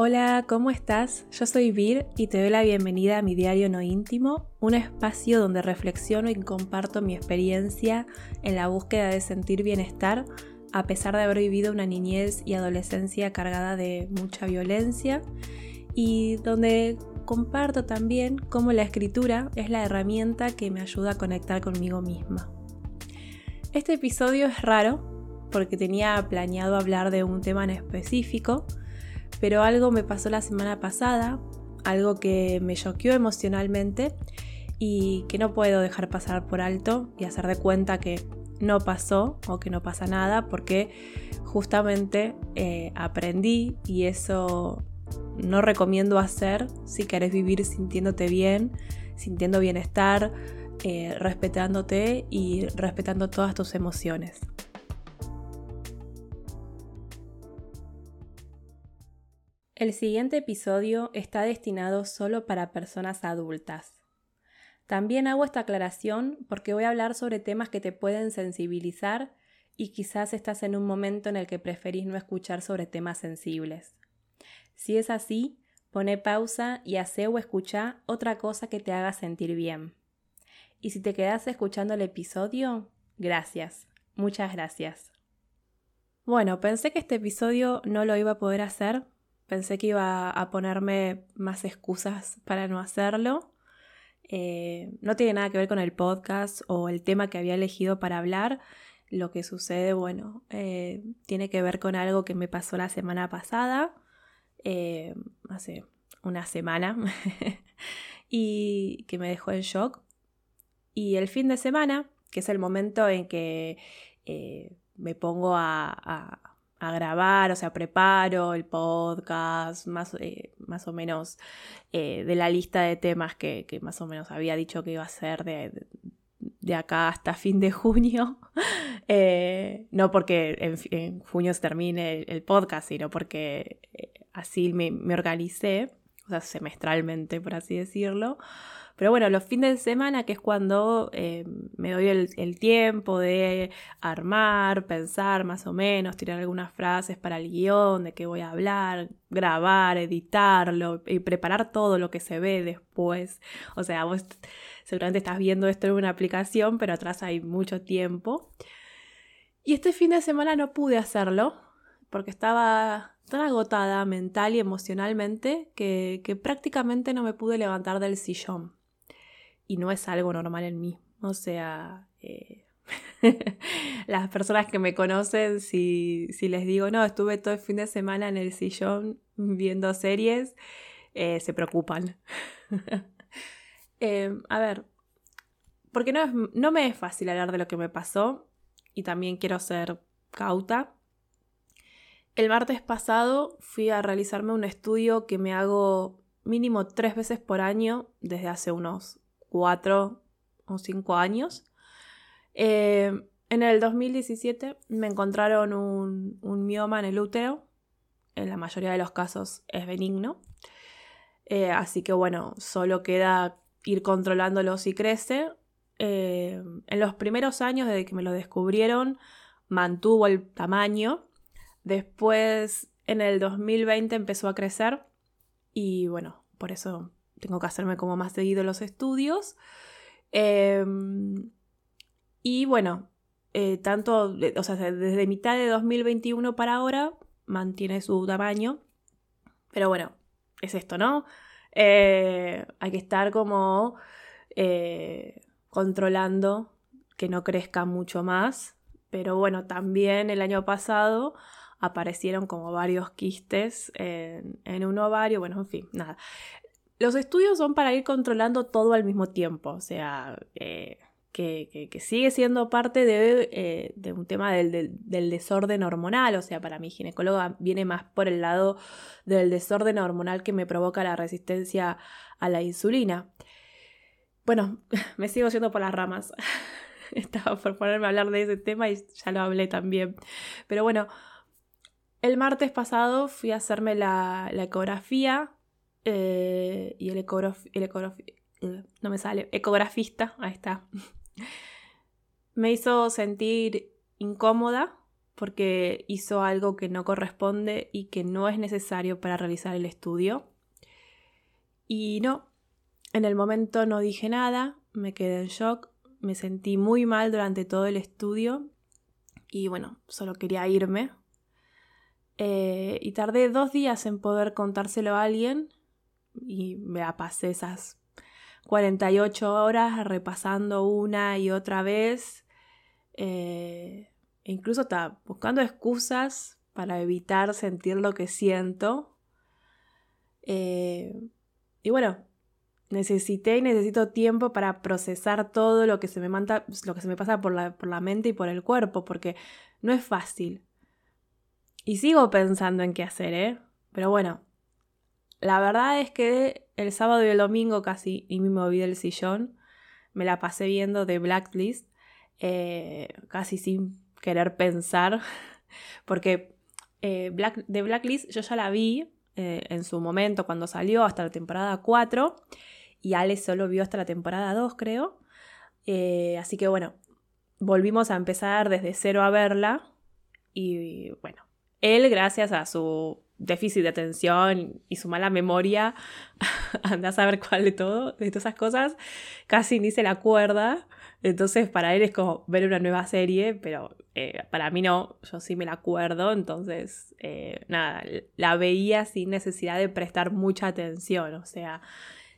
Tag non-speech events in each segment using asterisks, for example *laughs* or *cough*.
Hola, ¿cómo estás? Yo soy Vir y te doy la bienvenida a mi diario no íntimo, un espacio donde reflexiono y comparto mi experiencia en la búsqueda de sentir bienestar a pesar de haber vivido una niñez y adolescencia cargada de mucha violencia y donde comparto también cómo la escritura es la herramienta que me ayuda a conectar conmigo misma. Este episodio es raro porque tenía planeado hablar de un tema en específico, pero algo me pasó la semana pasada, algo que me choqueó emocionalmente y que no puedo dejar pasar por alto y hacer de cuenta que no pasó o que no pasa nada porque justamente eh, aprendí y eso no recomiendo hacer si querés vivir sintiéndote bien, sintiendo bienestar, eh, respetándote y respetando todas tus emociones. El siguiente episodio está destinado solo para personas adultas. También hago esta aclaración porque voy a hablar sobre temas que te pueden sensibilizar y quizás estás en un momento en el que preferís no escuchar sobre temas sensibles. Si es así, pone pausa y hace o escucha otra cosa que te haga sentir bien. Y si te quedas escuchando el episodio, gracias, muchas gracias. Bueno, pensé que este episodio no lo iba a poder hacer Pensé que iba a ponerme más excusas para no hacerlo. Eh, no tiene nada que ver con el podcast o el tema que había elegido para hablar. Lo que sucede, bueno, eh, tiene que ver con algo que me pasó la semana pasada, eh, hace una semana, *laughs* y que me dejó en shock. Y el fin de semana, que es el momento en que me pongo a a grabar, o sea, preparo el podcast, más, eh, más o menos eh, de la lista de temas que, más o menos había dicho que iba a ser de, de, acá hasta fin de junio. *laughs* Eh, no porque en, junio se termine el, podcast, sino porque así me, me organicé, o sea, semestralmente, por así decirlo. Pero bueno, los fines de semana, que es cuando eh, me doy el, tiempo de armar, pensar más o menos, tirar algunas frases para el guion, de qué voy a hablar, grabar, editarlo y preparar todo lo que se ve después. O sea, vos seguramente estás viendo esto en una aplicación, pero atrás hay mucho tiempo. Y este fin de semana no pude hacerlo porque estaba tan agotada mental y emocionalmente que, que prácticamente no me pude levantar del sillón y no es algo normal en mí. O sea, eh, *laughs* las personas que me conocen, si, si, les digo, no, estuve todo el fin de semana en el sillón viendo series, eh, se preocupan. *laughs* Em, a ver, porque no, es, no me es fácil hablar de lo que me pasó y también quiero ser cauta. El martes pasado fui a realizarme un estudio que me hago mínimo tres veces por año desde hace unos cuatro o cinco años. Eh, en el 2017 me encontraron un, mioma en el útero. En la mayoría de los casos es benigno. Eh, así que bueno, solo queda ir controlándolo si crece. Eh, en los primeros años desde que me lo descubrieron mantuvo el tamaño. Después en el 2020 empezó a crecer y bueno, por eso tengo que hacerme como más seguido los estudios. Em, y bueno, eh, tanto, o sea, desde mitad de 2021 para ahora mantiene su tamaño. Pero bueno, es esto, ¿no? Eh, hay que estar como eh, controlando que no crezca mucho más. Pero bueno, también el año pasado aparecieron como varios quistes en, en un ovario. Bueno, en fin, nada. Los estudios son para ir controlando todo al mismo tiempo, o sea, eh, que, sigue siendo parte de, eh, un tema del, desorden hormonal, o sea, para mi ginecóloga viene más por el lado del desorden hormonal que me provoca la resistencia a la insulina. Bueno, *laughs* me sigo yendo por las ramas. *laughs* Estaba por ponerme a hablar de ese tema y ya lo hablé también. Pero bueno, el martes pasado fui a hacerme la ecografía eh, y el, el no me sale, ecografista, ahí está, *laughs* me hizo sentir incómoda porque hizo algo que no corresponde y que no es necesario para realizar el estudio. Y no, en el momento no dije nada, me quedé en shock, me sentí muy mal durante todo el estudio y bueno, solo quería irme. Eh, y tardé dos días en poder contárselo a alguien y me pasé esas 48 horas repasando una y otra vez. Eh, e incluso estaba buscando excusas para evitar sentir lo que siento. Eh, y bueno, necesité y necesito tiempo para procesar todo lo que se me, manda, lo que se me pasa por la, por la mente y por el cuerpo, porque no es fácil. Y sigo pensando en qué hacer, ¿eh? Pero bueno, la verdad es que el sábado y el domingo casi y me moví del sillón. Me la pasé viendo de Blacklist, eh, casi sin querer pensar, *laughs* porque eh, Black, de Blacklist yo ya la vi eh, en su momento cuando salió hasta la temporada 4 y Ale solo vio hasta la temporada 2 creo. así que bueno, volvimos a empezar desde cero a verla y bueno, él gracias a su déficit de atención y su mala memoria, *laughs* anda a saber cuál de todo, de todas esas cosas, casi ni se la acuerda. Entonces para él es como ver una nueva serie, pero eh, para mí no, yo sí me la acuerdo, entonces eh, nada, la veía sin necesidad de prestar mucha atención, o sea,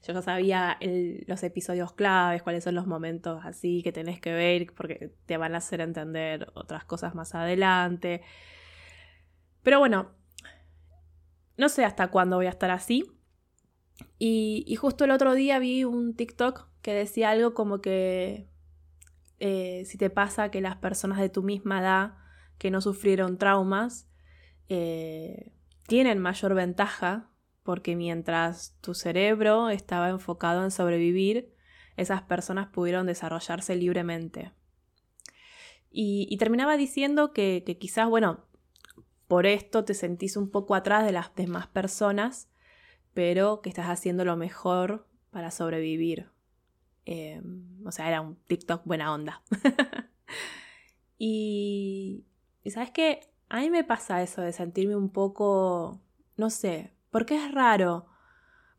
yo ya sabía los episodios claves, cuáles son los momentos así que tenés que ver, porque te van a hacer entender otras cosas más adelante. Pero bueno, no sé hasta cuándo voy a estar así. Y, justo el otro día vi un TikTok que decía algo como que eh, si te pasa que las personas de tu misma edad que no sufrieron traumas eh, tienen mayor ventaja porque mientras tu cerebro estaba enfocado en sobrevivir, esas personas pudieron desarrollarse libremente. Y, terminaba diciendo que, que, quizás, bueno, por esto te sentís un poco atrás de las demás personas, pero que estás haciendo lo mejor para sobrevivir. Em, o sea, era un TikTok buena onda. *laughs* y, y sabes que a mí me pasa eso de sentirme un poco, no sé, porque es raro.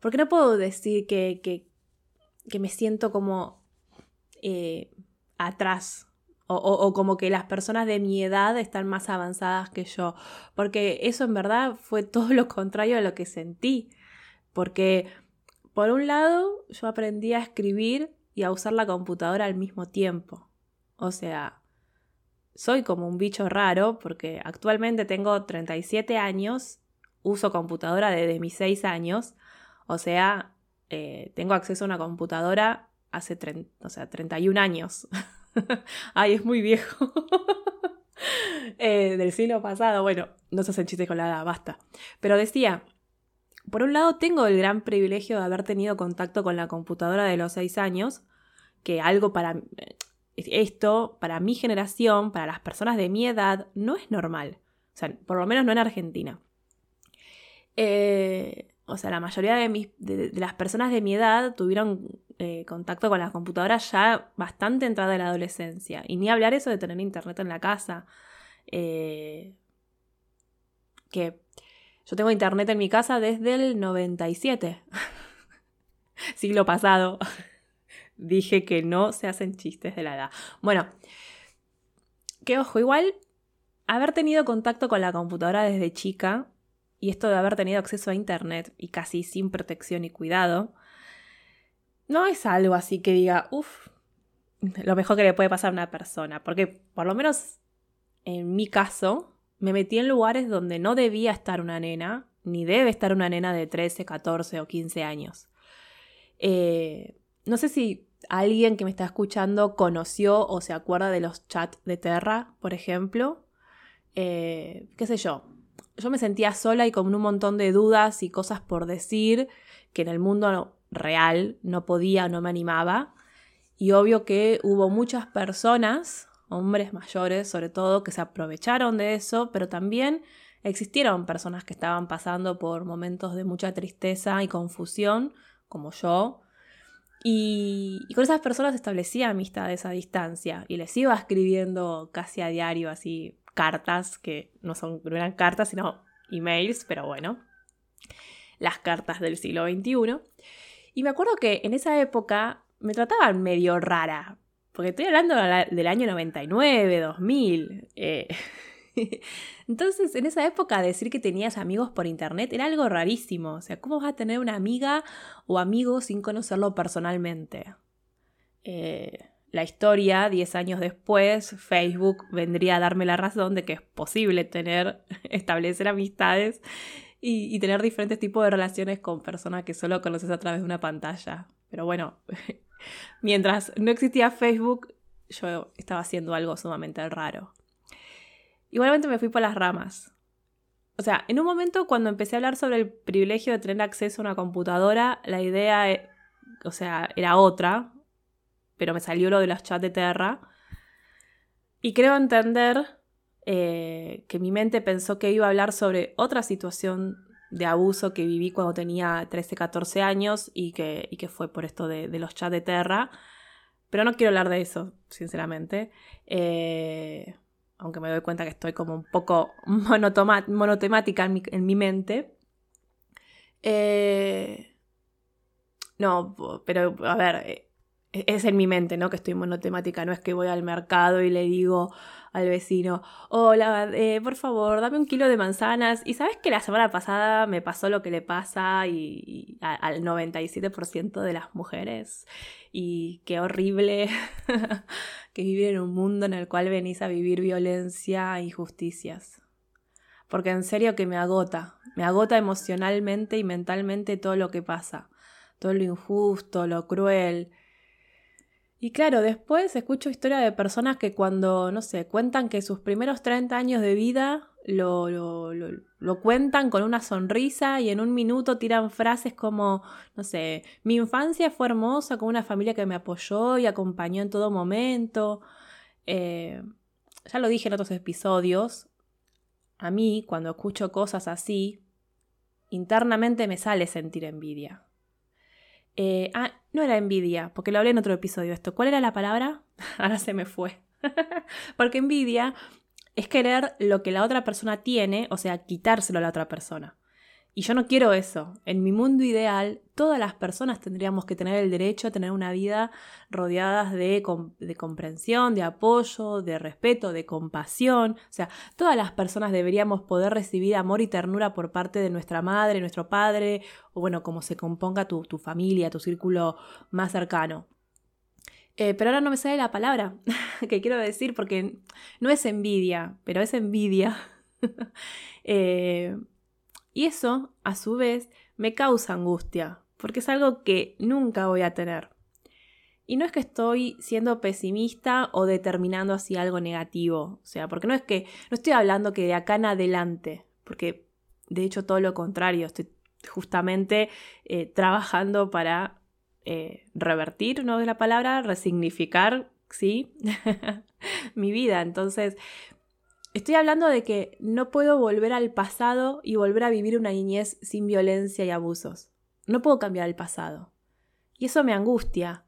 Porque no puedo decir que, que, que me siento como eh, atrás o, como que las personas de mi edad están más avanzadas que yo, porque eso en verdad fue *laughs* todo lo contrario a lo que sentí, porque por un lado yo aprendí a escribir y a usar la computadora al mismo tiempo, o sea, soy como un bicho raro porque actualmente tengo 37 años, uso computadora desde mis 6 años, o sea, eh, tengo acceso a una computadora hace o sea, 31 años. *laughs* *laughs* Ay, es muy viejo. *laughs* Eh, del siglo pasado. Bueno, no se hacen chistes con la edad, basta. Pero decía, por un lado tengo el gran privilegio de haber tenido contacto con la computadora de los seis años, que algo para esto, para mi generación, para las personas de mi edad, no es normal. O sea, por lo menos no en Argentina. Eh, o sea, la mayoría de, de, las personas de mi edad tuvieron eh, contacto con las computadoras ya bastante entrada en la adolescencia. Y ni hablar eso de tener internet en la casa. Eh, que yo tengo internet en mi casa desde el 97. *laughs* Siglo pasado. *laughs* Dije que no se hacen chistes de la edad. Bueno, que ojo, igual haber tenido contacto con la computadora desde chica y esto de haber tenido acceso a internet y casi sin protección y cuidado, no es algo así que diga, uff, lo mejor que le puede pasar a una persona, porque por lo menos en mi caso, me metí en lugares donde no debía estar una nena, ni debe estar una nena de 13, 14 o 15 años. Eh, no sé si alguien que me está escuchando conoció o se acuerda de los chats de Terra, por ejemplo. Eh, qué sé yo. Yo me sentía sola y con un montón de dudas y cosas por decir que en el mundo real, no podía, no me animaba. Y obvio que hubo muchas personas, hombres mayores sobre todo, que se aprovecharon de eso, pero también existieron personas que estaban pasando por momentos de mucha tristeza y confusión, como yo. Y, con esas personas establecía amistades a distancia y les iba escribiendo casi a diario, así cartas, que no, son, eran cartas, sino emails, pero bueno, las cartas del siglo XXI. Y me acuerdo que en esa época me trataban medio rara, porque estoy hablando del año 99, 2000. Eh, *laughs* entonces, en esa época decir que tenías amigos por internet era algo rarísimo. O sea, ¿cómo vas a tener una amiga o amigo sin conocerlo personalmente? Eh, la historia, 10 años después, Facebook vendría a darme la razón de que es posible tener, *laughs* establecer amistades y, tener diferentes tipos de relaciones con personas que solo conoces a través de una pantalla. Pero bueno, *laughs* mientras no existía Facebook, yo estaba haciendo algo sumamente raro. Igualmente me fui por las ramas. O sea, en un momento cuando empecé a hablar sobre el privilegio de tener acceso a una computadora, la idea, e, o sea, era otra, pero me salió lo de los chats de Terra. Y creo entender eh, que mi mente pensó que iba a hablar sobre otra situación de abuso que viví cuando tenía 13, 14 años y que, que fue por esto de, los chats de Terra. Pero no quiero hablar de eso, sinceramente. Eh, aunque me doy cuenta que estoy como un poco *laughs* monotemática en mi, en mi mente. Eh, no, pero a ver, es en mi mente, ¿no? Que estoy monotemática, no es que voy al mercado y le digo, al vecino, hola, eh, por favor, dame un kilo de manzanas. Y sabes que la semana pasada me pasó lo que le pasa y, al 97% de las mujeres. Y qué horrible *laughs* que vivir en un mundo en el cual venís a vivir violencia e injusticias. Porque en serio que me agota, me agota emocionalmente y mentalmente todo lo que pasa, todo lo injusto, lo cruel, y claro, después escucho historias de personas que cuando, no sé, cuentan que sus primeros 30 años de vida lo, lo, lo, cuentan con una sonrisa y en un minuto tiran frases como, no sé, mi infancia fue hermosa con una familia que me apoyó y acompañó en todo momento. Eh, ya lo dije en otros episodios, a mí cuando escucho cosas así, internamente me sale sentir envidia. Eh, ah, no era envidia, porque lo hablé en otro episodio esto. ¿Cuál era la palabra? *laughs* Ahora se me fue. *laughs* porque envidia es querer lo que la otra persona tiene, o sea, quitárselo a la otra persona. Y yo no quiero eso. En mi mundo ideal, todas las personas tendríamos que tener el derecho a tener una vida rodeadas de, de, comprensión, de apoyo, de respeto, de compasión. O sea, todas las personas deberíamos poder recibir amor y ternura por parte de nuestra madre, nuestro padre, o bueno, como se componga tu, tu familia, tu círculo más cercano. Eh, pero ahora no me sale la palabra *laughs* que quiero decir porque no es envidia, pero es envidia. *laughs* eh, y eso, a su vez, me causa angustia, porque es algo que nunca voy a tener. Y no es que estoy siendo pesimista o determinando así algo negativo, o sea, porque no es que, no estoy hablando que de acá en adelante, porque de hecho todo lo contrario, estoy justamente eh, trabajando para eh, revertir, ¿no es la palabra? Resignificar, ¿sí? *laughs* Mi vida. Entonces, Estoy hablando de que no puedo volver al pasado y volver a vivir una niñez sin violencia y abusos. No puedo cambiar el pasado. Y eso me angustia.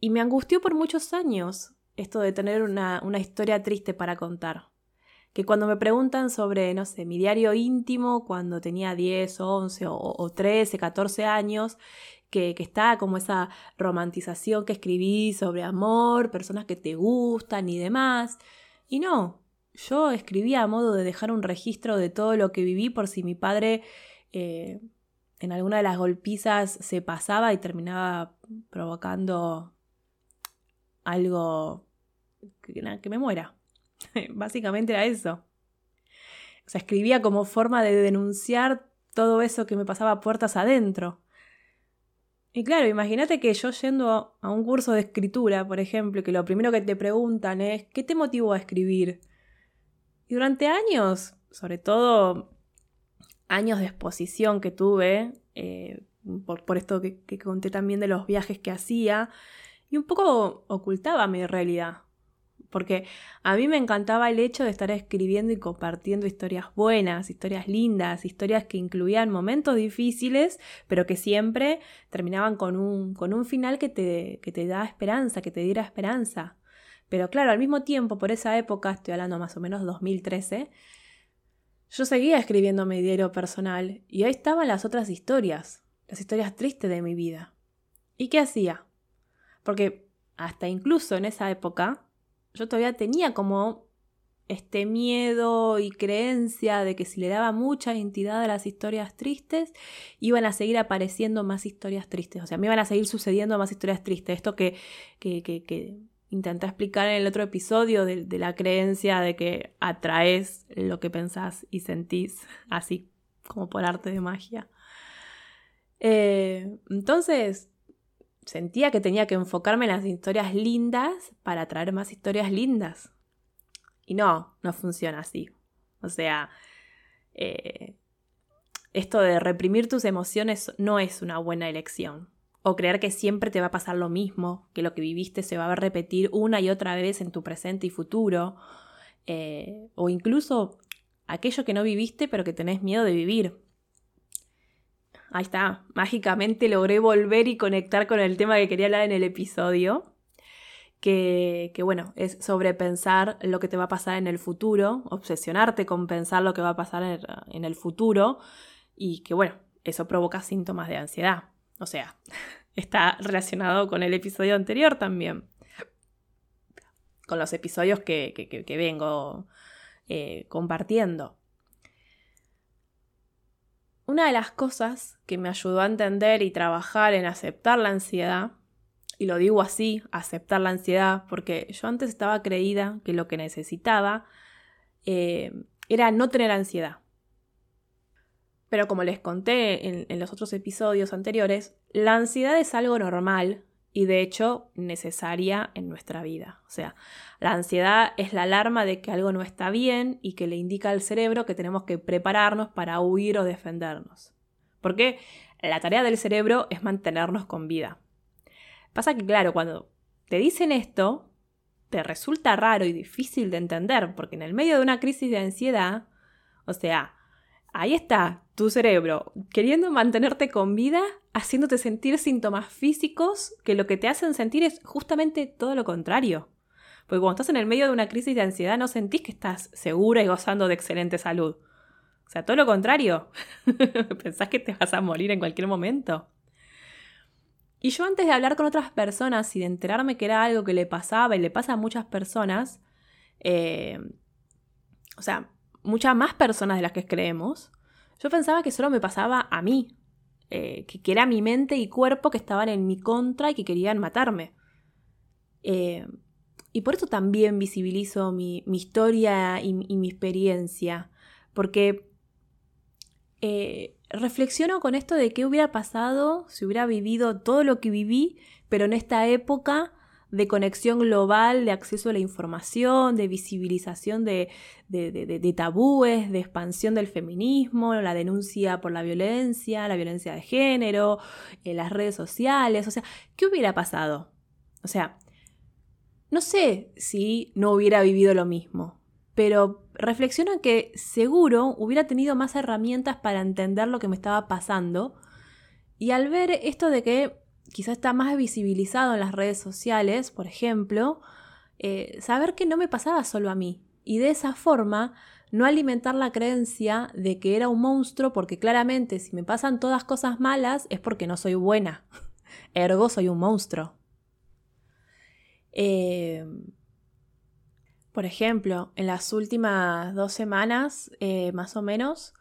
Y me angustió por muchos años esto de tener una, historia triste para contar. Que cuando me preguntan sobre, no sé, mi diario íntimo cuando tenía 10, 11 o, 13, 14 años, que, que, está como esa romantización que escribí sobre amor, personas que te gustan y demás. Y no, yo escribía a modo de dejar un registro de todo lo que viví por si mi padre eh, en alguna de las golpizas se pasaba y terminaba provocando algo que, me muera. *laughs* Básicamente era eso. O sea, escribía como forma de denunciar todo eso que me pasaba puertas adentro. Y claro, imagínate que yo yendo a un curso de escritura, por ejemplo, que lo primero que te preguntan es, ¿qué te motivó a escribir? Y durante años, sobre todo años de exposición que tuve, eh, por, esto que, conté también de los viajes que hacía, y un poco ocultaba mi realidad. Porque a mí me encantaba el hecho de estar escribiendo y compartiendo historias buenas, historias lindas, historias que incluían momentos difíciles, pero que siempre terminaban con un, con un final que te, que te da esperanza, que te diera esperanza. Pero claro, al mismo tiempo, por esa época, estoy hablando más o menos 2013, yo seguía escribiendo mi diario personal y ahí estaban las otras historias, las historias tristes de mi vida. ¿Y qué hacía? Porque hasta incluso en esa época yo todavía tenía como este miedo y creencia de que si le daba mucha entidad a las historias tristes, iban a seguir apareciendo más historias tristes. O sea, me iban a seguir sucediendo más historias tristes. Esto que, que, que, que intenté explicar en el otro episodio de, la creencia de que atraes lo que pensás y sentís, así como por arte de magia. Eh, entonces, sentía que tenía que enfocarme en las historias lindas para atraer más historias lindas. Y no, no funciona así. O sea, eh, esto de reprimir tus emociones no es una buena elección. O creer que siempre te va a pasar lo mismo, que lo que viviste se va a repetir una y otra vez en tu presente y futuro. Eh, o incluso aquello que no viviste pero que tenés miedo de vivir. Ahí está, mágicamente logré volver y conectar con el tema que quería hablar en el episodio que, bueno, es sobrepensar lo que te va a pasar en el futuro, obsesionarte con pensar lo que va a pasar en el futuro y que bueno, eso provoca síntomas de ansiedad. O sea, está relacionado con el episodio anterior también. Con los episodios que, que, vengo eh, compartiendo. Una de las cosas que me ayudó a entender y trabajar en aceptar la ansiedad y lo digo así, aceptar la ansiedad, porque yo antes estaba creída que lo que necesitaba eh, era no tener ansiedad. Pero como les conté en, los otros episodios anteriores, la ansiedad es algo normal y de hecho necesaria en nuestra vida. O sea, la ansiedad es la alarma de que algo no está bien y que le indica al cerebro que tenemos que prepararnos para huir o defendernos. Porque la tarea del cerebro es mantenernos con vida. Pasa que, claro, cuando te dicen esto, te resulta raro y difícil de entender, porque en el medio de una crisis de ansiedad, o sea, ahí está tu cerebro queriendo mantenerte con vida, haciéndote sentir síntomas físicos que lo que te hacen sentir es justamente todo lo contrario. Porque cuando estás en el medio de una crisis de ansiedad no sentís que estás segura y gozando de excelente salud. O sea, todo lo contrario. *laughs* Pensás que te vas a morir en cualquier momento. Y yo antes de hablar con otras personas y de enterarme que era algo que le pasaba y le pasa a muchas personas, eh, o sea, muchas más personas de las que creemos, yo pensaba que solo me pasaba a mí, eh, que, era mi mente y cuerpo que estaban en mi contra y que querían matarme. Eh, y por eso también visibilizo mi, historia y, y, mi experiencia, porque reflexiono con esto de qué hubiera pasado si hubiera vivido todo lo que viví, pero en esta época de conexión global, de acceso a la información, de visibilización de, de, tabúes, de expansión del feminismo, la denuncia por la violencia, la violencia de género, eh, las redes sociales, o sea, ¿qué hubiera pasado? O sea, no sé si no hubiera vivido lo mismo, pero reflexiono que seguro hubiera tenido más herramientas para entender lo que me estaba pasando. Y al ver esto de que quizás está más visibilizado en las redes sociales, por ejemplo, eh, saber que no me pasaba solo a mí. Y de esa forma, no alimentar la creencia de que era un monstruo, porque claramente si me pasan todas cosas malas es porque no soy buena. *laughs* Ergo soy un monstruo. Eh, por ejemplo, en las últimas dos semanas, eh, más o menos,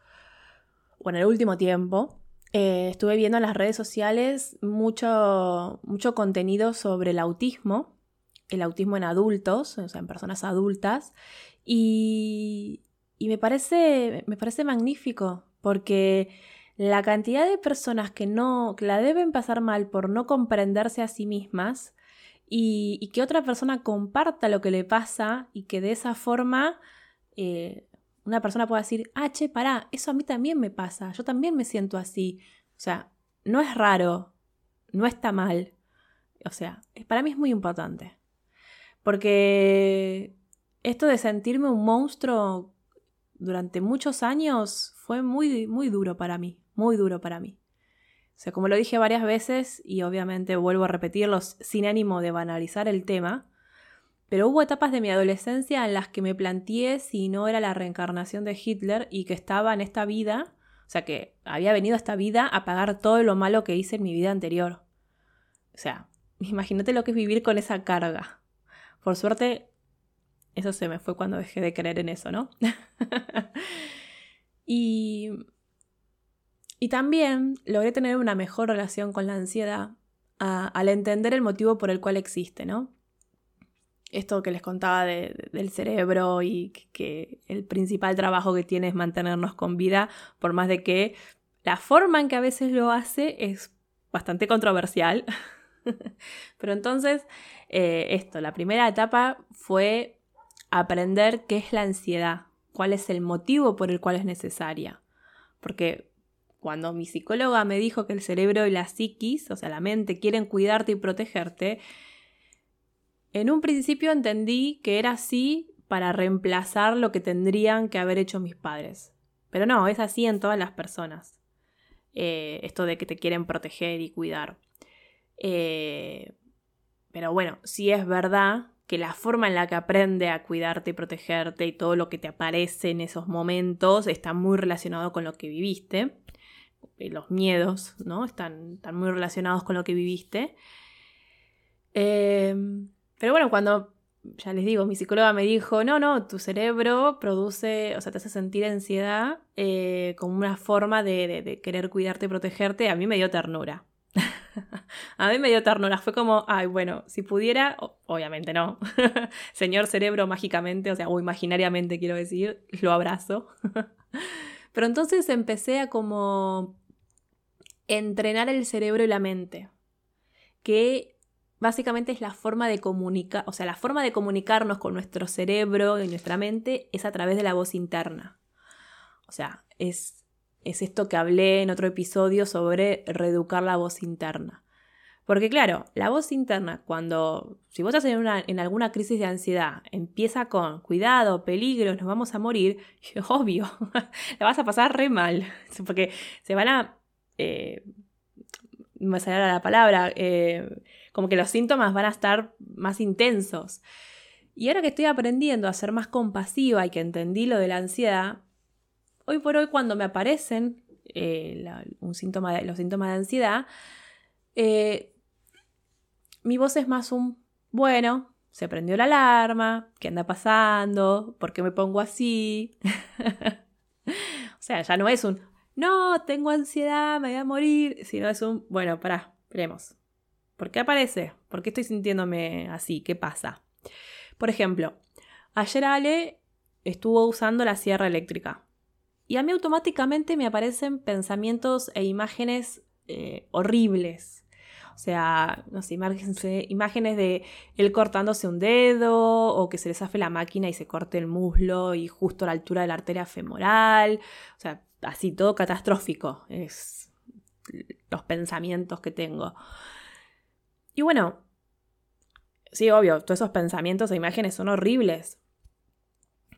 o en el último tiempo, eh, estuve viendo en las redes sociales mucho, mucho contenido sobre el autismo, el autismo en adultos, o sea, en personas adultas, y, me, parece, me parece magnífico, porque la cantidad de personas que no, que la deben pasar mal por no comprenderse a sí mismas, y, que otra persona comparta lo que le pasa y que de esa forma eh, una persona pueda decir, ah, che, pará, eso a mí también me pasa, yo también me siento así. O sea, no es raro, no está mal. O sea, para mí es muy importante. Porque esto de sentirme un monstruo durante muchos años fue muy, muy duro para mí, muy duro para mí. O sea, como lo dije varias veces, y obviamente vuelvo a repetirlos sin ánimo de banalizar el tema, pero hubo etapas de mi adolescencia en las que me planteé si no era la reencarnación de Hitler y que estaba en esta vida, o sea, que había venido a esta vida a pagar todo lo malo que hice en mi vida anterior. O sea, *laughs* imagínate lo que es vivir con esa carga. Por suerte, eso se me fue cuando dejé de creer en eso, ¿no? *laughs* y, y también logré tener una mejor relación con la ansiedad al entender el motivo por el cual existe, ¿no? Esto que les contaba del cerebro y que, el principal trabajo que tiene es mantenernos con vida, por más de que la forma en que a veces lo hace es bastante controversial. *laughs* Pero entonces, eh, esto, la primera etapa fue aprender qué es la ansiedad, cuál es el motivo por el cual es necesaria. Porque cuando mi psicóloga me dijo que el cerebro y la psiquis, o sea, la mente, quieren cuidarte y protegerte, en un principio entendí que era así para reemplazar lo que tendrían que haber hecho mis padres. Pero no, es así en todas las personas. Eh, esto de que te quieren proteger y cuidar. Eh, pero bueno, sí es verdad que la forma en la que aprende a cuidarte y protegerte y todo lo que te aparece en esos momentos está muy relacionado con lo que viviste. Los miedos, ¿no? Están, están muy relacionados con lo que viviste. Em, pero bueno, cuando, ya les digo, mi psicóloga me dijo, no, no, tu cerebro produce, o sea, te hace sentir ansiedad eh, como una forma de, de querer cuidarte y protegerte, a mí me dio ternura. *laughs* a mí me dio ternura, fue como, ay, bueno, si pudiera, obviamente no, *laughs* señor cerebro mágicamente, o sea, o imaginariamente quiero decir, lo abrazo. *laughs* Pero entonces empecé a como entrenar el cerebro y la mente, que básicamente es la forma de comunicar, o sea, la forma de comunicarnos con nuestro cerebro y nuestra mente es a través de la voz interna. O sea, es es esto que hablé en otro episodio sobre reeducar la voz interna. Porque claro, la voz interna, cuando, si vos estás en, en alguna crisis de ansiedad, empieza con cuidado, peligro, nos vamos a morir, *laughs* obvio, *laughs* la vas a pasar re mal, *laughs* porque se van a, eh, me saldrá la palabra, eh, como que los síntomas van a estar más intensos. Y ahora que estoy aprendiendo a ser más compasiva y que entendí lo de la ansiedad, Hoy por hoy cuando me aparecen eh, un síntoma de, los síntomas de ansiedad, eh, mi voz es más un, bueno, se prendió la alarma, ¿qué anda pasando? ¿Por qué me pongo así? *laughs* o sea, ya no es un, no, tengo ansiedad, me voy a morir, sino es un, bueno, pará, veremos. ¿Por qué aparece? ¿Por qué estoy sintiéndome así? ¿Qué pasa? Por ejemplo, ayer Ale estuvo usando la sierra eléctrica y a mí automáticamente me aparecen pensamientos e imágenes eh, horribles. O sea, no sé, imágenes de él cortándose un dedo o que se le zafe la máquina y se corte el muslo y justo a la altura de la arteria femoral. O sea, así todo catastrófico. Es los pensamientos que tengo. Y bueno, sí, obvio, todos esos pensamientos e imágenes son horribles.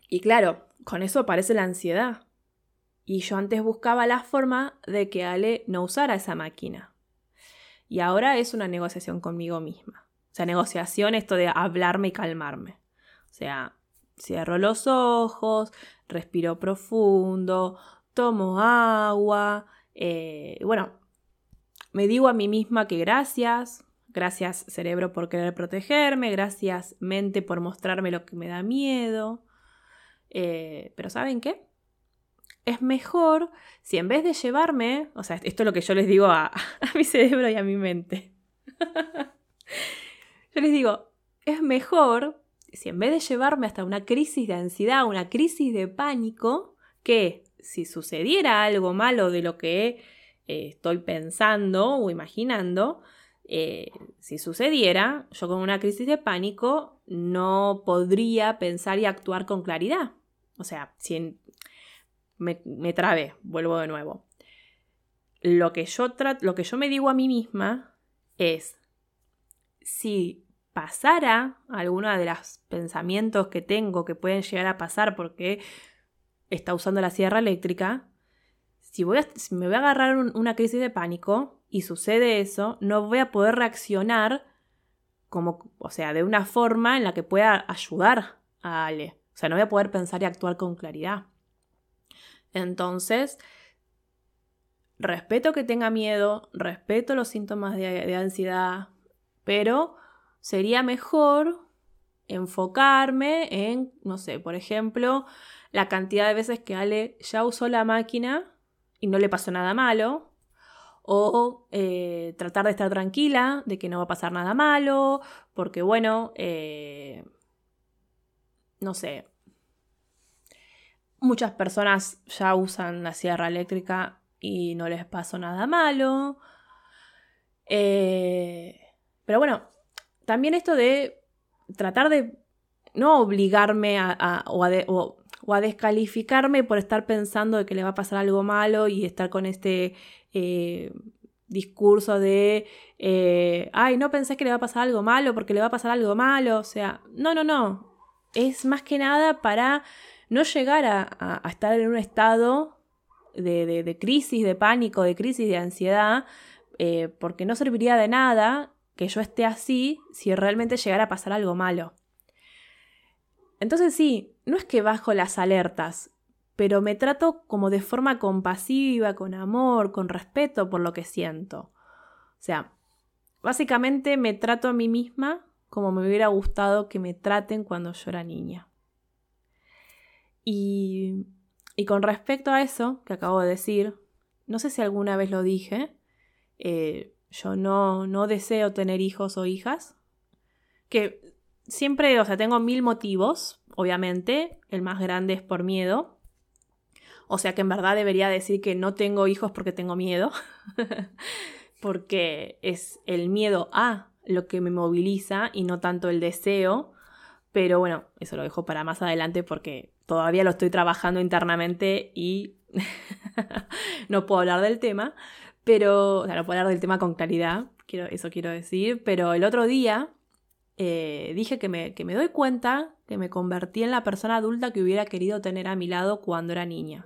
Y claro, con eso aparece la ansiedad. Y yo antes buscaba la forma de que Ale no usara esa máquina. Y ahora es una negociación conmigo misma. O sea, negociación esto de hablarme y calmarme. O sea, cierro los ojos, respiro profundo, tomo agua. Eh, bueno, me digo a mí misma que gracias, gracias cerebro por querer protegerme, gracias mente por mostrarme lo que me da miedo. Eh, pero ¿saben qué? es mejor si en vez de llevarme, o sea, esto es lo que yo les digo a, *laughs* mi cerebro y a mi mente. *laughs* yo les digo, es mejor si en vez de llevarme hasta una crisis de ansiedad, una crisis de pánico, que si sucediera algo malo de lo que eh, estoy pensando o imaginando, eh, si sucediera, yo con una crisis de pánico no podría pensar y actuar con claridad. O sea, si me, me trabé, vuelvo de nuevo. Lo que, yo lo que yo me digo a mí misma es, si pasara alguno de los pensamientos que tengo que pueden llegar a pasar porque está usando la sierra eléctrica, si, voy me voy a agarrar una crisis de pánico y sucede eso, no voy a poder reaccionar como, o sea, de una forma en la que pueda ayudar a Ale. O sea, no voy a poder pensar y actuar con claridad. Entonces, respeto que tenga miedo, respeto los síntomas de, ansiedad, pero sería mejor enfocarme en, no sé, por ejemplo, la cantidad de veces que Ale ya usó la máquina y no le pasó nada malo, o eh, tratar de estar tranquila, de que no va a pasar nada malo, porque bueno, eh, no sé, muchas personas ya usan la sierra eléctrica y no les pasó nada malo. Eh, pero bueno, también esto de tratar de no obligarme a, o, a descalificarme por estar pensando de que le va a pasar algo malo y estar con este eh, discurso de, eh, ay, no pensé que le va a pasar algo malo porque le va a pasar algo malo. O sea, no, no, no. Es más que nada para no llegar a, estar en un estado de, crisis, de pánico, de crisis, de ansiedad, eh, porque no serviría de nada que yo esté así si realmente llegara a pasar algo malo. Entonces sí, no es que bajo las alertas, pero me trato como de forma compasiva, con amor, con respeto por lo que siento. O sea, básicamente me trato a mí misma como me hubiera gustado que me traten cuando yo era niña. Y, con respecto a eso que acabo de decir, no sé si alguna vez lo dije, eh, yo no, no deseo tener hijos o hijas, que siempre, o sea, tengo mil motivos, obviamente, el más grande es por miedo, o sea que en verdad debería decir que no tengo hijos porque tengo miedo. *laughs* porque es el miedo a lo que me moviliza y no tanto el deseo. Pero bueno, eso lo dejo para más adelante porque todavía lo estoy trabajando internamente y *laughs* no puedo hablar del tema. Pero, o sea, no puedo hablar del tema con claridad, quiero, eso quiero decir. Pero el otro día eh, dije que me, que me doy cuenta que me convertí en la persona adulta que hubiera querido tener a mi lado cuando era niña.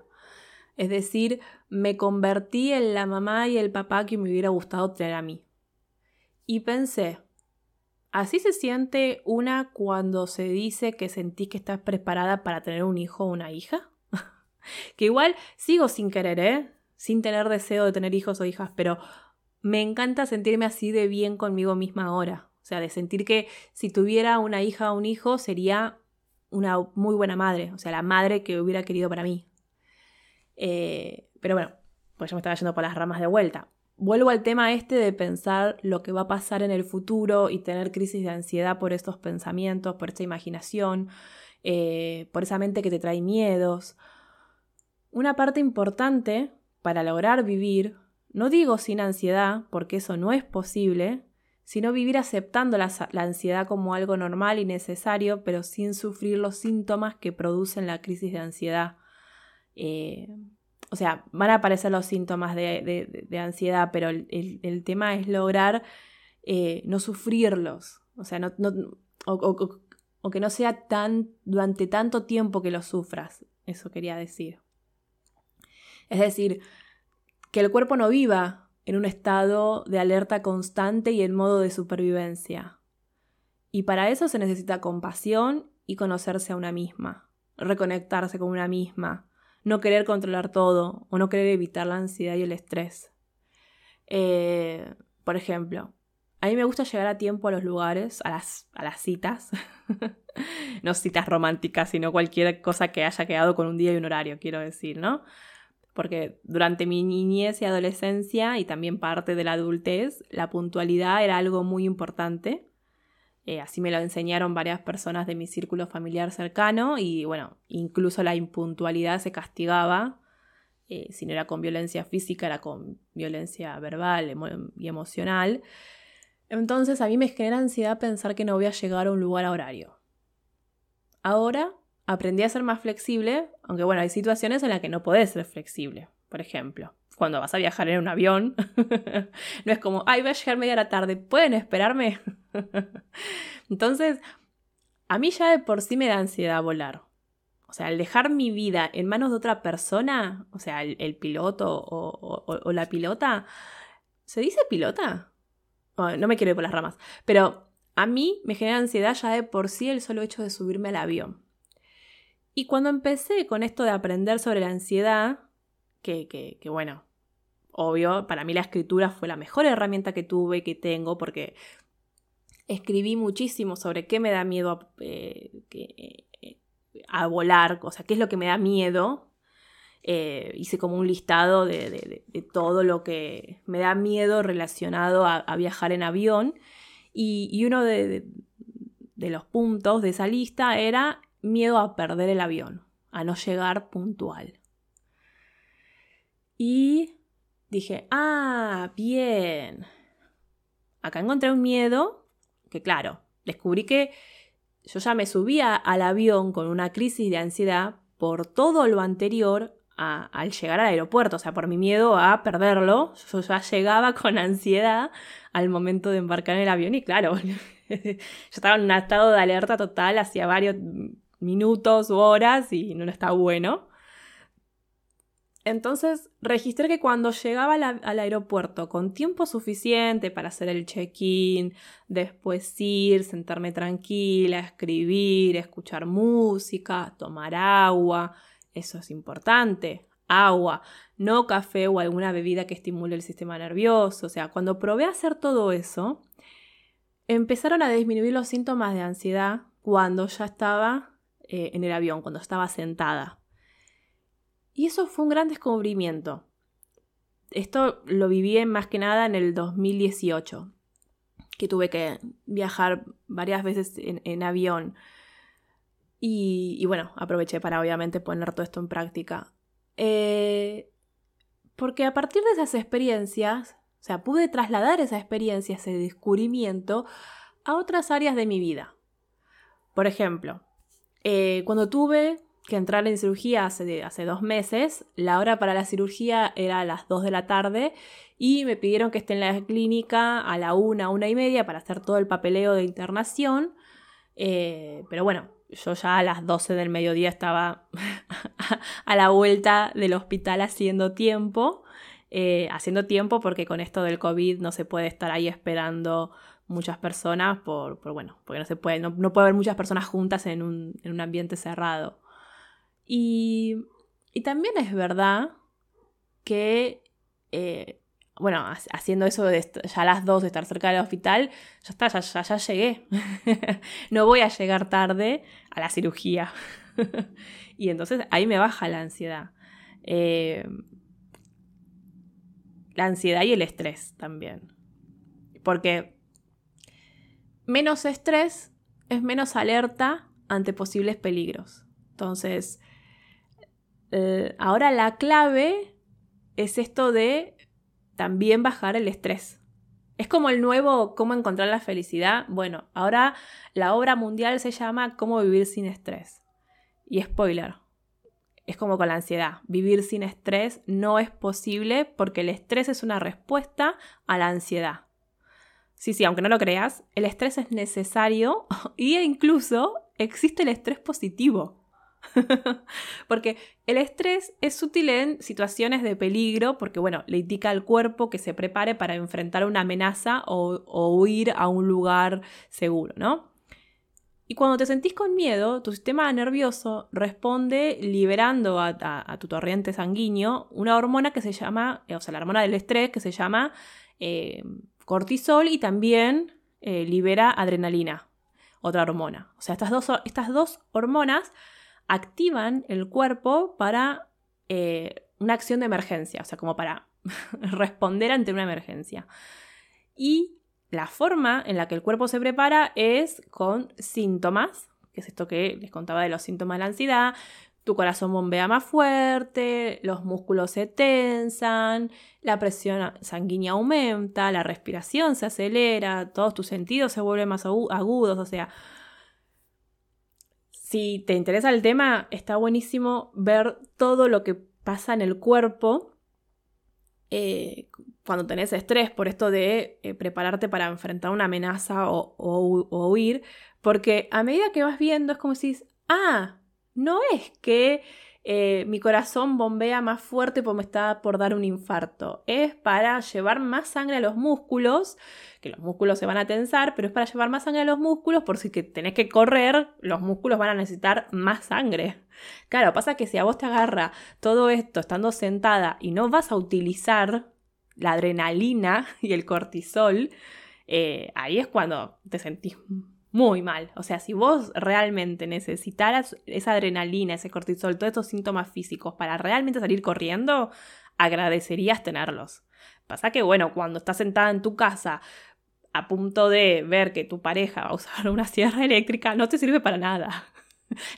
Es decir, me convertí en la mamá y el papá que me hubiera gustado tener a mí. Y pensé, ¿así se siente una cuando se dice que sentís que estás preparada para tener un hijo o una hija? *laughs* que igual sigo sin querer, ¿eh? Sin tener deseo de tener hijos o hijas, pero me encanta sentirme así de bien conmigo misma ahora. O sea, de sentir que si tuviera una hija o un hijo sería una muy buena madre, o sea, la madre que hubiera querido para mí. Eh, pero bueno, pues yo me estaba yendo por las ramas de vuelta. Vuelvo al tema este de pensar lo que va a pasar en el futuro y tener crisis de ansiedad por estos pensamientos, por esta imaginación, eh, por esa mente que te trae miedos. Una parte importante para lograr vivir, no digo sin ansiedad, porque eso no es posible, sino vivir aceptando la, ansiedad como algo normal y necesario, pero sin sufrir los síntomas que producen la crisis de ansiedad. Eh, o sea, van a aparecer los síntomas de, ansiedad, pero el, tema es lograr eh, no sufrirlos. O sea, no, o, que no sea tan durante tanto tiempo que lo sufras. Eso quería decir. Es decir, que el cuerpo no viva en un estado de alerta constante y en modo de supervivencia. Y para eso se necesita compasión y conocerse a una misma, reconectarse con una misma, no querer controlar todo o no querer evitar la ansiedad y el estrés. Eh, por ejemplo, a mí me gusta llegar a tiempo a los lugares, a las, a las citas. *laughs* no citas románticas, sino cualquier cosa que haya quedado con un día y un horario, quiero decir, ¿no? Porque durante mi niñez y adolescencia y también parte de la adultez, la puntualidad era algo muy importante. Eh, así me lo enseñaron varias personas de mi círculo familiar cercano y bueno, incluso la impuntualidad se castigaba. Eh, si no era con violencia física, era con violencia verbal y emocional. Entonces a mí me genera ansiedad pensar que no voy a llegar a un lugar a horario. Ahora aprendí a ser más flexible, aunque bueno, hay situaciones en las que no podés ser flexible. Por ejemplo, cuando vas a viajar en un avión, *laughs* no es como, ay, voy a llegar media hora tarde, ¿pueden esperarme? *laughs* Entonces, a mí ya de por sí me da ansiedad volar. O sea, al dejar mi vida en manos de otra persona, o sea, el, piloto o, la pilota, ¿se dice pilota? no me quiero ir por las ramas, pero a mí me genera ansiedad ya de por sí el solo hecho de subirme al avión. Y cuando empecé con esto de aprender sobre la ansiedad, que, que, que bueno, obvio, para mí la escritura fue la mejor herramienta que tuve y que tengo, porque escribí muchísimo sobre qué me da miedo a, eh, eh, a volar, o sea, qué es lo que me da miedo. Eh, hice como un listado de, todo lo que me da miedo relacionado a, viajar en avión. Y, uno de, los puntos de esa lista era miedo a perder el avión, a no llegar puntual. Y dije, ah, bien. Acá encontré un miedo que, claro, descubrí que yo ya me subía al avión con una crisis de ansiedad por todo lo anterior al llegar al aeropuerto, o sea, por mi miedo a perderlo, yo ya llegaba *laughs* con ansiedad al momento de embarcar en el avión y claro, *laughs* yo estaba en un estado de alerta total hacía varios minutos u horas y no estaba bueno. Entonces registré que cuando llegaba al aeropuerto con tiempo suficiente para hacer el check-in, después ir, sentarme tranquila, escribir, escuchar música, tomar agua, eso es importante, agua, no café o alguna bebida que estimule el sistema nervioso. O sea, cuando probé hacer todo eso, empezaron a disminuir los síntomas de ansiedad cuando ya estaba eh, en el avión, cuando estaba sentada. Y eso fue un gran descubrimiento. Esto lo viví más que nada en el 2018, que tuve que viajar varias veces en, avión. Y, bueno, aproveché para obviamente poner todo esto en práctica. Eh, porque a partir de esas experiencias, o sea, pude trasladar esa experiencia, ese descubrimiento, a otras áreas de mi vida. Por ejemplo, eh, cuando tuve que entrar en cirugía hace, hace dos meses. La hora para la cirugía era a las 2 de la tarde y me pidieron que esté en la clínica a la una, una y media para hacer todo el papeleo de internación. Eh, pero bueno, yo ya a las 12 del mediodía estaba *laughs* a la vuelta del hospital haciendo tiempo. Eh, haciendo tiempo porque con esto del COVID no se puede estar ahí esperando muchas personas por, bueno, porque no se puede, no, puede haber muchas personas juntas en un, en un ambiente cerrado. Y, también es verdad que, eh, bueno, haciendo eso ya a las dos de estar cerca del hospital, ya está, ya, ya, llegué. *laughs* no voy a llegar tarde a la cirugía. *laughs* y entonces ahí me baja la ansiedad. Eh, la ansiedad y el estrés también. Porque menos estrés es menos alerta ante posibles peligros. Entonces, eh, ahora la clave es esto de también bajar el estrés. Es como el nuevo cómo encontrar la felicidad. Bueno, ahora la obra mundial se llama Cómo vivir sin estrés. Y spoiler, es como con la ansiedad. Vivir sin estrés no es posible porque el estrés es una respuesta a la ansiedad. Sí, sí, aunque no lo creas, el estrés es necesario *laughs* e incluso existe el estrés positivo. *laughs* porque el estrés es útil en situaciones de peligro porque, bueno, le indica al cuerpo que se prepare para enfrentar una amenaza o, huir a un lugar seguro, ¿no? Y cuando te sentís con miedo, tu sistema nervioso responde liberando a, tu torrente sanguíneo una hormona que se llama, o sea, la hormona del estrés que se llama eh, cortisol y también eh, libera adrenalina, otra hormona. O sea, estas dos, estas dos hormonas activan el cuerpo para eh, una acción de emergencia, o sea, como para *laughs* responder ante una emergencia. Y la forma en la que el cuerpo se prepara es con síntomas, que es esto que les contaba de los síntomas de la ansiedad, tu corazón bombea más fuerte, los músculos se tensan, la presión sanguínea aumenta, la respiración se acelera, todos tus sentidos se vuelven más agudos, o sea, si te interesa el tema, está buenísimo ver todo lo que pasa en el cuerpo eh, cuando tenés estrés por esto de eh, prepararte para enfrentar una amenaza o, huir, porque a medida que vas viendo es como si, ah, no es que eh, mi corazón bombea más fuerte porque me está por dar un infarto. Es para llevar más sangre a los músculos, que los músculos se van a tensar, pero es para llevar más sangre a los músculos por si que tenés que correr, los músculos van a necesitar más sangre. Claro, pasa que si a vos te agarra todo esto estando sentada y no vas a utilizar la adrenalina *laughs* y el cortisol, eh, ahí es cuando te sentís muy mal. O sea, si vos realmente necesitaras esa adrenalina, ese cortisol, todos estos síntomas físicos para realmente salir corriendo, agradecerías tenerlos. Pasa que, bueno, cuando estás sentada en tu casa a punto de ver que tu pareja va a usar una sierra eléctrica, no te sirve para nada. *laughs*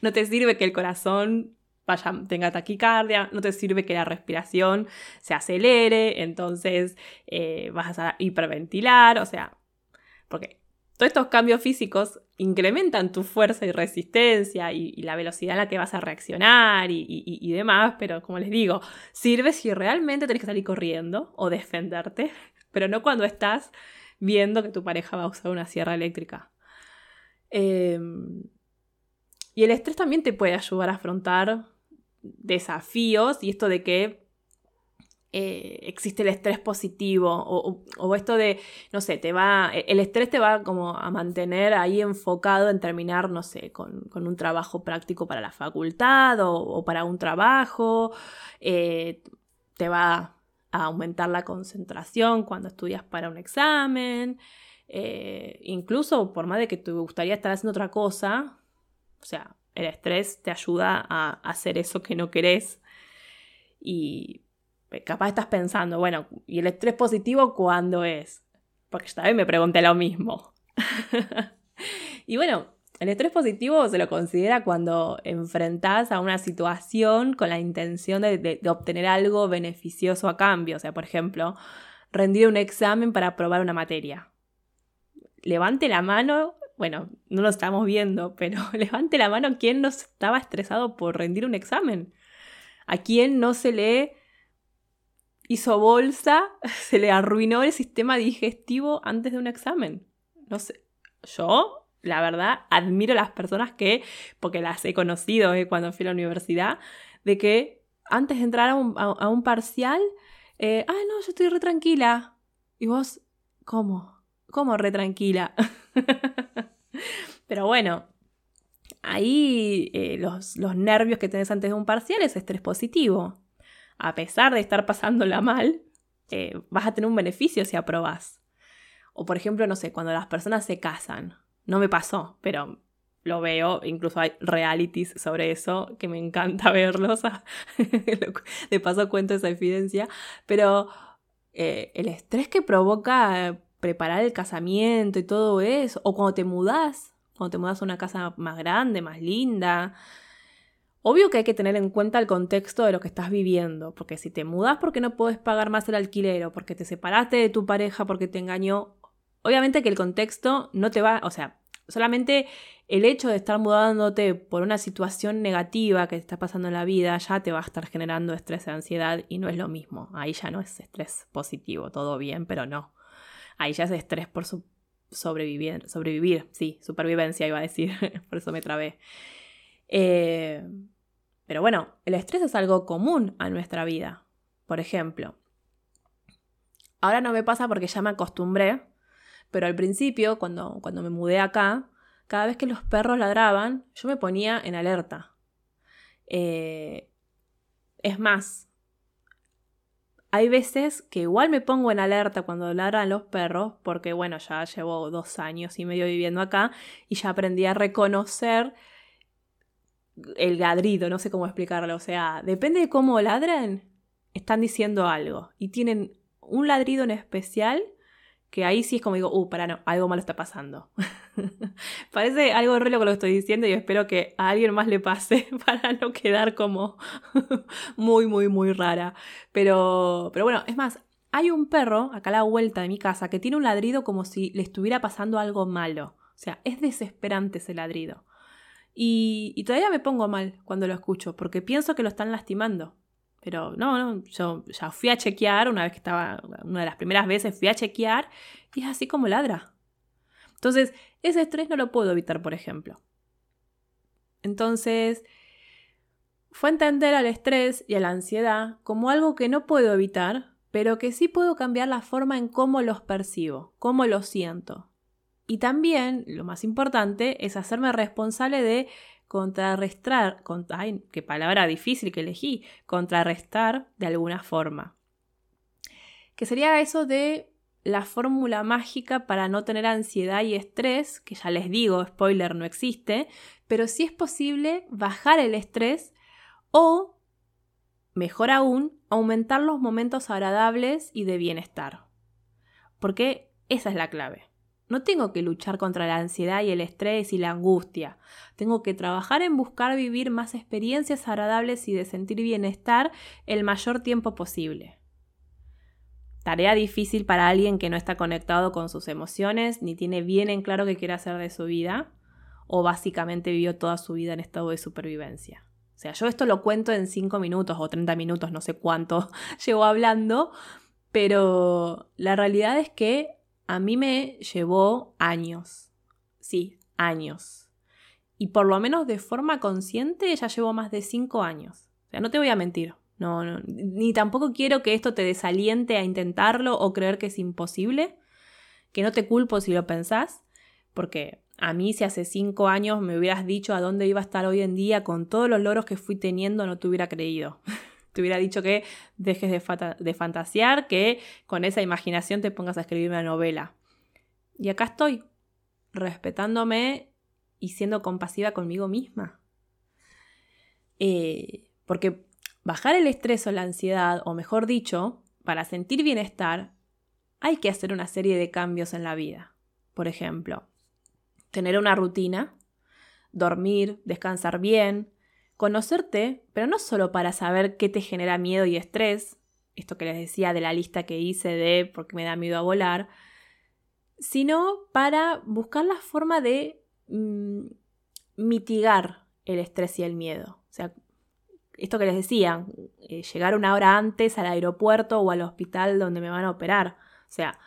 No te sirve que el corazón vaya, tenga taquicardia, no te sirve que la respiración se acelere, entonces eh, vas a hiperventilar, o sea, porque todos estos cambios físicos incrementan tu fuerza y resistencia y, la velocidad en la que vas a reaccionar y, demás, pero como les digo, sirve si realmente tenés que salir corriendo o defenderte, pero no cuando estás viendo que tu pareja va a usar una sierra eléctrica. Em, y el estrés también te puede ayudar a afrontar desafíos y esto de que eh, existe el estrés positivo o, esto de, no sé, te va, el estrés te va como a mantener ahí enfocado en terminar, no sé, con, un trabajo práctico para la facultad o, para un trabajo, eh, te va a aumentar la concentración cuando estudias para un examen, eh, incluso por más de que te gustaría estar haciendo otra cosa, o sea, el estrés te ayuda a hacer eso que no querés y capaz estás pensando, bueno, ¿y el estrés positivo cuándo es? Porque esta vez me pregunté lo mismo. *laughs* y bueno, el estrés positivo se lo considera cuando enfrentás a una situación con la intención de, obtener algo beneficioso a cambio. O sea, por ejemplo, rendir un examen para aprobar una materia. Levante la mano, bueno, no lo estamos viendo, *laughs* pero levante la mano quien no estaba estresado por rendir un examen. A quién no se le hizo bolsa, *laughs* se le arruinó el sistema digestivo antes de un examen. No sé, yo, la verdad, admiro a las personas que, porque las he conocido eh, cuando fui a la universidad, de que antes de entrar a un, parcial, eh, ah, no, yo estoy re tranquila. Y vos, ¿cómo? ¿Cómo re tranquila? *laughs* Pero bueno, ahí eh, los, los nervios que tenés antes de un parcial es estrés positivo a pesar de estar pasándola mal, eh, vas a tener un beneficio si aprobas. O por ejemplo, no sé, cuando las personas se casan. No me pasó, pero lo veo, incluso hay realities sobre eso, que me encanta *laughs* verlos. *laughs* de paso cuento esa evidencia. Pero eh, el estrés que provoca preparar el casamiento y todo eso, o cuando te mudas, cuando te mudas a una casa más grande, más linda, Obvio que hay que tener en cuenta el contexto de lo que estás viviendo, porque si te mudas porque no puedes pagar más el alquiler o porque te separaste de tu pareja porque te engañó, obviamente que el contexto no te va, o sea, solamente el hecho de estar mudándote por una situación negativa que te está pasando en la vida ya te va a estar generando estrés ansiedad y no es lo mismo. Ahí ya no es estrés positivo, todo bien, pero no. Ahí ya es estrés por sobrevivir, sobrevivir, sí, supervivencia iba a decir, *laughs* por eso me trabé. Eh, pero bueno, el estrés es algo común a nuestra vida. Por ejemplo, ahora no me pasa porque ya me acostumbré, pero al principio, cuando, cuando me mudé acá, cada vez que los perros ladraban, yo me ponía en alerta. Eh, es más, hay veces que igual me pongo en alerta cuando ladran los perros, porque bueno, ya llevo dos años y medio viviendo acá y ya aprendí a reconocer el ladrido, no sé cómo explicarlo. O sea, depende de cómo ladran, están diciendo algo. Y tienen un ladrido en especial que ahí sí es como digo, uh, para no, algo malo está pasando. *laughs* Parece algo re lo que estoy diciendo y espero que a alguien más le pase *laughs* para no quedar como *laughs* muy, muy, muy rara. Pero, pero bueno, es más, hay un perro acá a la vuelta de mi casa que tiene un ladrido como si le estuviera pasando algo malo. O sea, es desesperante ese ladrido. Y, todavía me pongo mal cuando lo escucho, porque pienso que lo están lastimando. Pero no, no, yo ya fui a chequear, una vez que estaba, una de las primeras veces fui a chequear, y es así como ladra. Entonces, ese estrés no lo puedo evitar, por ejemplo. Entonces, fue entender al estrés y a la ansiedad como algo que no puedo evitar, pero que sí puedo cambiar la forma en cómo los percibo, cómo los siento. Y también, lo más importante, es hacerme responsable de contrarrestar, ay, qué palabra difícil que elegí, contrarrestar de alguna forma. Que sería eso de la fórmula mágica para no tener ansiedad y estrés, que ya les digo, spoiler, no existe, pero sí es posible bajar el estrés o, mejor aún, aumentar los momentos agradables y de bienestar. Porque esa es la clave. No tengo que luchar contra la ansiedad y el estrés y la angustia. Tengo que trabajar en buscar vivir más experiencias agradables y de sentir bienestar el mayor tiempo posible. Tarea difícil para alguien que no está conectado con sus emociones ni tiene bien en claro qué quiere hacer de su vida o básicamente vivió toda su vida en estado de supervivencia. O sea, yo esto lo cuento en 5 minutos o 30 minutos, no sé cuánto *laughs* llevo hablando, pero la realidad es que a mí me llevó años. Sí, años. Y por lo menos de forma consciente ya llevo más de 5 años. O sea, no te voy a mentir. No, no, ni tampoco quiero que esto te desaliente a intentarlo o creer que es imposible. Que no te culpo si lo pensás, porque a mí si hace cinco años me hubieras dicho a dónde iba a estar hoy en día con todos los logros que fui teniendo, no te hubiera creído. *laughs* te hubiera dicho que dejes de, fantasear, que con esa imaginación te pongas a escribir una novela. Y acá estoy, respetándome y siendo compasiva conmigo misma. Eh, porque bajar el estrés o la ansiedad, o mejor dicho, para sentir bienestar, hay que hacer una serie de cambios en la vida. Por ejemplo, tener una rutina, dormir, descansar bien, conocerte, pero no solo para saber qué te genera miedo y estrés, esto que les decía de la lista que hice de porque me da miedo a volar, sino para buscar la forma de mm, mitigar el estrés y el miedo. O sea, esto que les decía, eh, llegar una hora antes al aeropuerto o al hospital donde me van a operar. O sea,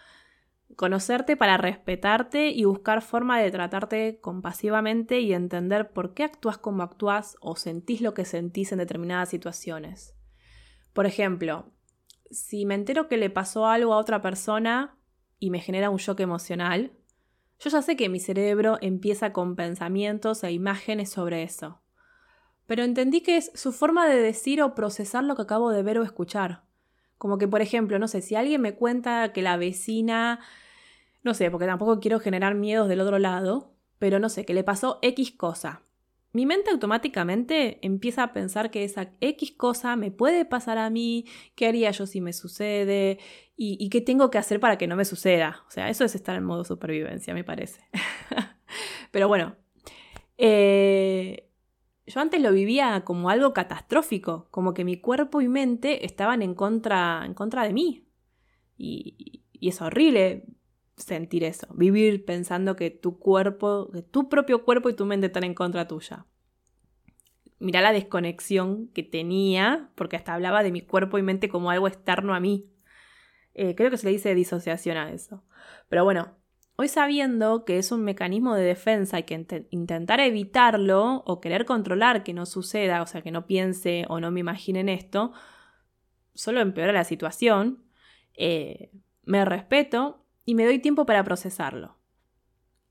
conocerte para respetarte y buscar forma de tratarte compasivamente y entender por qué actúas como actúas o sentís lo que sentís en determinadas situaciones. Por ejemplo, si me entero que le pasó algo a otra persona y me genera un shock emocional, yo ya sé que mi cerebro empieza con pensamientos e imágenes sobre eso pero entendí que es su forma de decir o procesar lo que acabo de ver o escuchar. Como que, por ejemplo, no sé, si alguien me cuenta que la vecina, no sé, porque tampoco quiero generar miedos del otro lado, pero no sé, que le pasó X cosa. Mi mente automáticamente empieza a pensar que esa X cosa me puede pasar a mí, qué haría yo si me sucede y, qué tengo que hacer para que no me suceda. O sea, eso es estar en modo supervivencia, me parece. *laughs* pero bueno, eh, yo antes lo vivía como algo catastrófico, como que mi cuerpo y mente estaban en contra, en contra de mí. Y, es horrible sentir eso, vivir pensando que tu cuerpo, que tu propio cuerpo y tu mente están en contra tuya. Mirá la desconexión que tenía, porque hasta hablaba de mi cuerpo y mente como algo externo a mí. Eh, creo que se le dice disociación a eso. Pero bueno, Hoy sabiendo que es un mecanismo de defensa y que intentar evitarlo o querer controlar que no suceda, o sea, que no piense o no me imagine en esto, solo empeora la situación, eh, me respeto y me doy tiempo para procesarlo.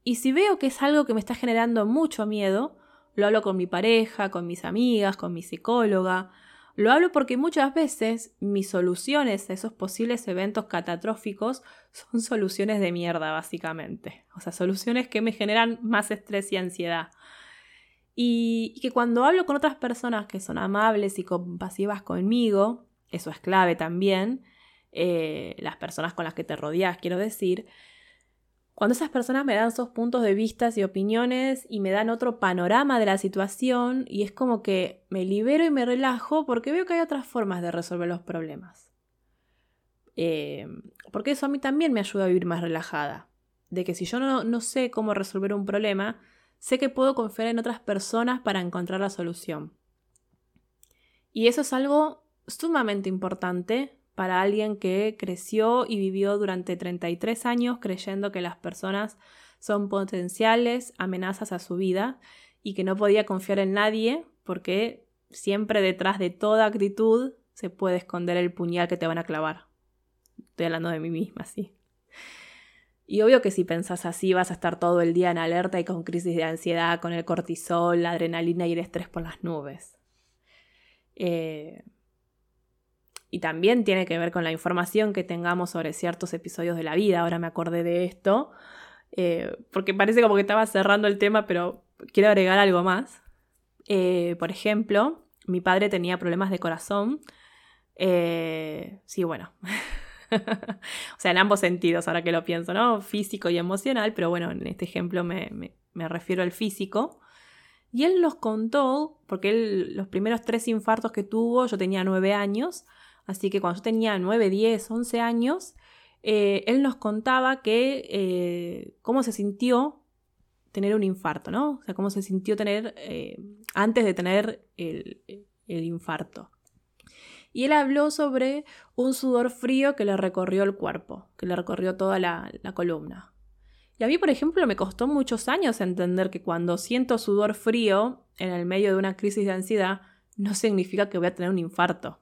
Y si veo que es algo que me está generando mucho miedo, lo hablo con mi pareja, con mis amigas, con mi psicóloga, lo hablo porque muchas veces mis soluciones a esos posibles eventos catastróficos son soluciones de mierda, básicamente. O sea, soluciones que me generan más estrés y ansiedad. Y, que cuando hablo con otras personas que son amables y compasivas conmigo, eso es clave también, eh, las personas con las que te rodeas, quiero decir, cuando esas personas me dan esos puntos de vista y opiniones y me dan otro panorama de la situación y es como que me libero y me relajo porque veo que hay otras formas de resolver los problemas. Eh, porque eso a mí también me ayuda a vivir más relajada. De que si yo no, no sé cómo resolver un problema, sé que puedo confiar en otras personas para encontrar la solución. Y eso es algo sumamente importante para alguien que creció y vivió durante 33 años creyendo que las personas son potenciales amenazas a su vida y que no podía confiar en nadie porque siempre detrás de toda actitud se puede esconder el puñal que te van a clavar. Estoy hablando de mí misma, sí. Y obvio que si pensás así vas a estar todo el día en alerta y con crisis de ansiedad, con el cortisol, la adrenalina y el estrés por las nubes. Eh, y también tiene que ver con la información que tengamos sobre ciertos episodios de la vida. Ahora me acordé de esto, eh, porque parece como que estaba cerrando el tema, pero quiero agregar algo más. Eh, por ejemplo, mi padre tenía problemas de corazón. sí, bueno. *laughs* o sea, en ambos sentidos, ahora que lo pienso, ¿no? Físico y emocional, pero bueno, en este ejemplo me, refiero al físico. Y él nos contó, porque los primeros tres infartos que tuvo, yo tenía nueve años, así que cuando yo tenía nueve, diez, once años, eh, él nos contaba que eh, cómo se sintió tener un infarto, ¿no? O sea, cómo se sintió tener eh, antes de tener el, el infarto y él habló sobre un sudor frío que le recorrió el cuerpo, que le recorrió toda la, columna. Y a mí, por ejemplo, me costó muchos años entender que cuando siento sudor frío en el medio de una crisis de ansiedad, no significa que voy a tener un infarto.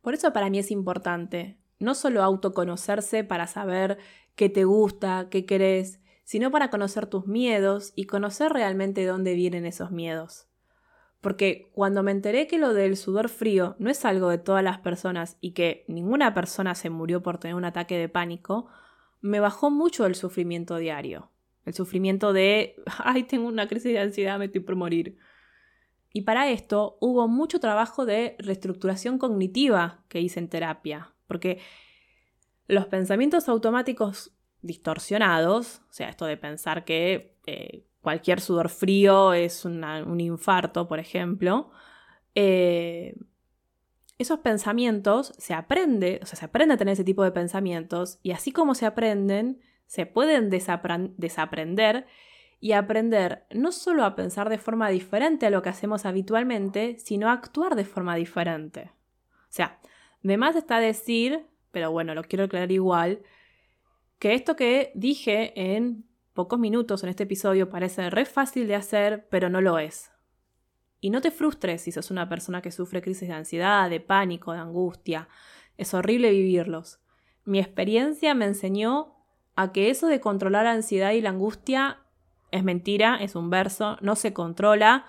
Por eso para mí es importante no solo autoconocerse para saber qué te gusta, qué querés, sino para conocer tus miedos y conocer realmente dónde vienen esos miedos. Porque cuando me enteré que lo del sudor frío no es algo de todas las personas y que ninguna persona se murió por tener un ataque de pánico, me bajó mucho el sufrimiento diario. El sufrimiento de, *laughs* ay, tengo una crisis de ansiedad, me estoy por morir. Y para esto hubo mucho trabajo de reestructuración cognitiva que hice en terapia. Porque los pensamientos automáticos distorsionados, o sea, esto de pensar que eh, cualquier sudor frío es un infarto, por ejemplo, eh, esos pensamientos se aprende, o sea, se aprende a tener ese tipo de pensamientos y así como se aprenden, se pueden desaprender y aprender no solo a pensar de forma diferente a lo que hacemos habitualmente, sino a actuar de forma diferente. O sea, de más está decir, pero bueno, lo quiero aclarar igual, que esto que dije en pocos minutos en este episodio parece re fácil de hacer, pero no lo es. Y no te frustres si sos una persona que sufre crisis de ansiedad, de pánico, de angustia. Es horrible vivirlos. Mi experiencia me enseñó a que eso de controlar la ansiedad y la angustia es mentira, es un verso, no se controla.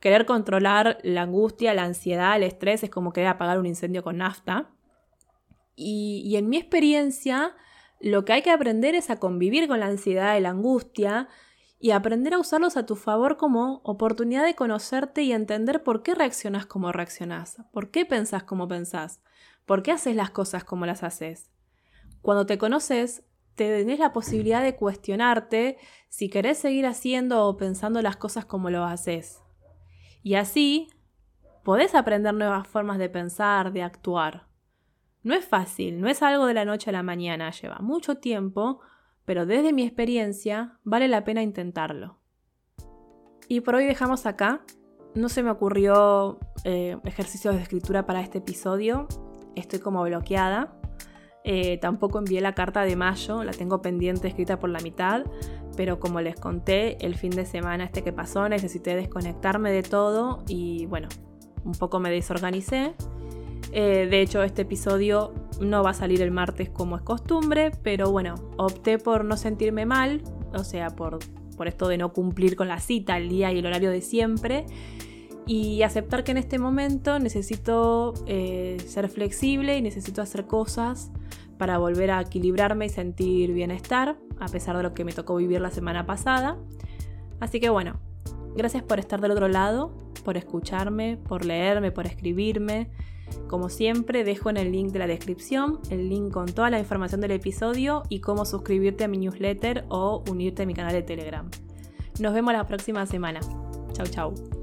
Querer controlar la angustia, la ansiedad, el estrés es como querer apagar un incendio con nafta. Y, y en mi experiencia, lo que hay que aprender es a convivir con la ansiedad y la angustia y aprender a usarlos a tu favor como oportunidad de conocerte y entender por qué reaccionas como reaccionás, por qué pensás como pensás, por qué haces las cosas como las haces. Cuando te conoces, tenés la posibilidad de cuestionarte si querés seguir haciendo o pensando las cosas como lo haces. Y así podés aprender nuevas formas de pensar, de actuar. No es fácil, no es algo de la noche a la mañana, lleva mucho tiempo, pero desde mi experiencia vale la pena intentarlo. Y por hoy dejamos acá. No se me ocurrió eh, ejercicios de escritura para este episodio. Estoy como bloqueada. Eh, tampoco envié la carta de mayo, la tengo pendiente escrita por la mitad, pero como les conté, el fin de semana este que pasó necesité desconectarme de todo y bueno, un poco me desorganicé. Eh, de hecho, este episodio no va a salir el martes como es costumbre, pero bueno, opté por no sentirme mal, o sea, por, por esto de no cumplir con la cita, el día y el horario de siempre, y aceptar que en este momento necesito eh, ser flexible y necesito hacer cosas para volver a equilibrarme y sentir bienestar, a pesar de lo que me tocó vivir la semana pasada. Así que bueno, gracias por estar del otro lado, por escucharme, por leerme, por escribirme. Como siempre, dejo en el link de la descripción el link con toda la información del episodio y cómo suscribirte a mi newsletter o unirte a mi canal de Telegram. Nos vemos la próxima semana. Chau, chau.